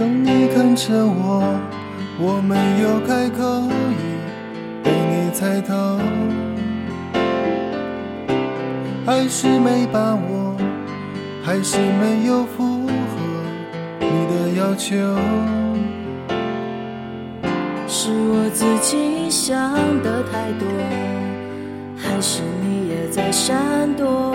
当你看着我，我没有开口已，被你猜透，还是没把握，还是没有符合你的要求。是我自己想的太多，还是你也在闪躲？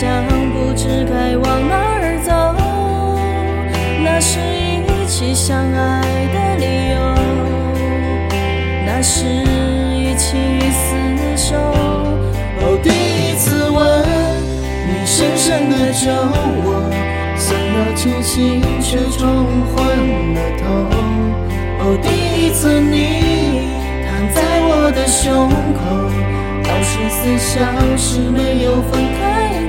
想，不知该往哪儿走。那是一起相爱的理由，那是一起厮守。哦，第一次吻你深深的酒窝，想要清醒却冲昏了头。哦，第一次你躺在我的胸口，倒数四小时没有分开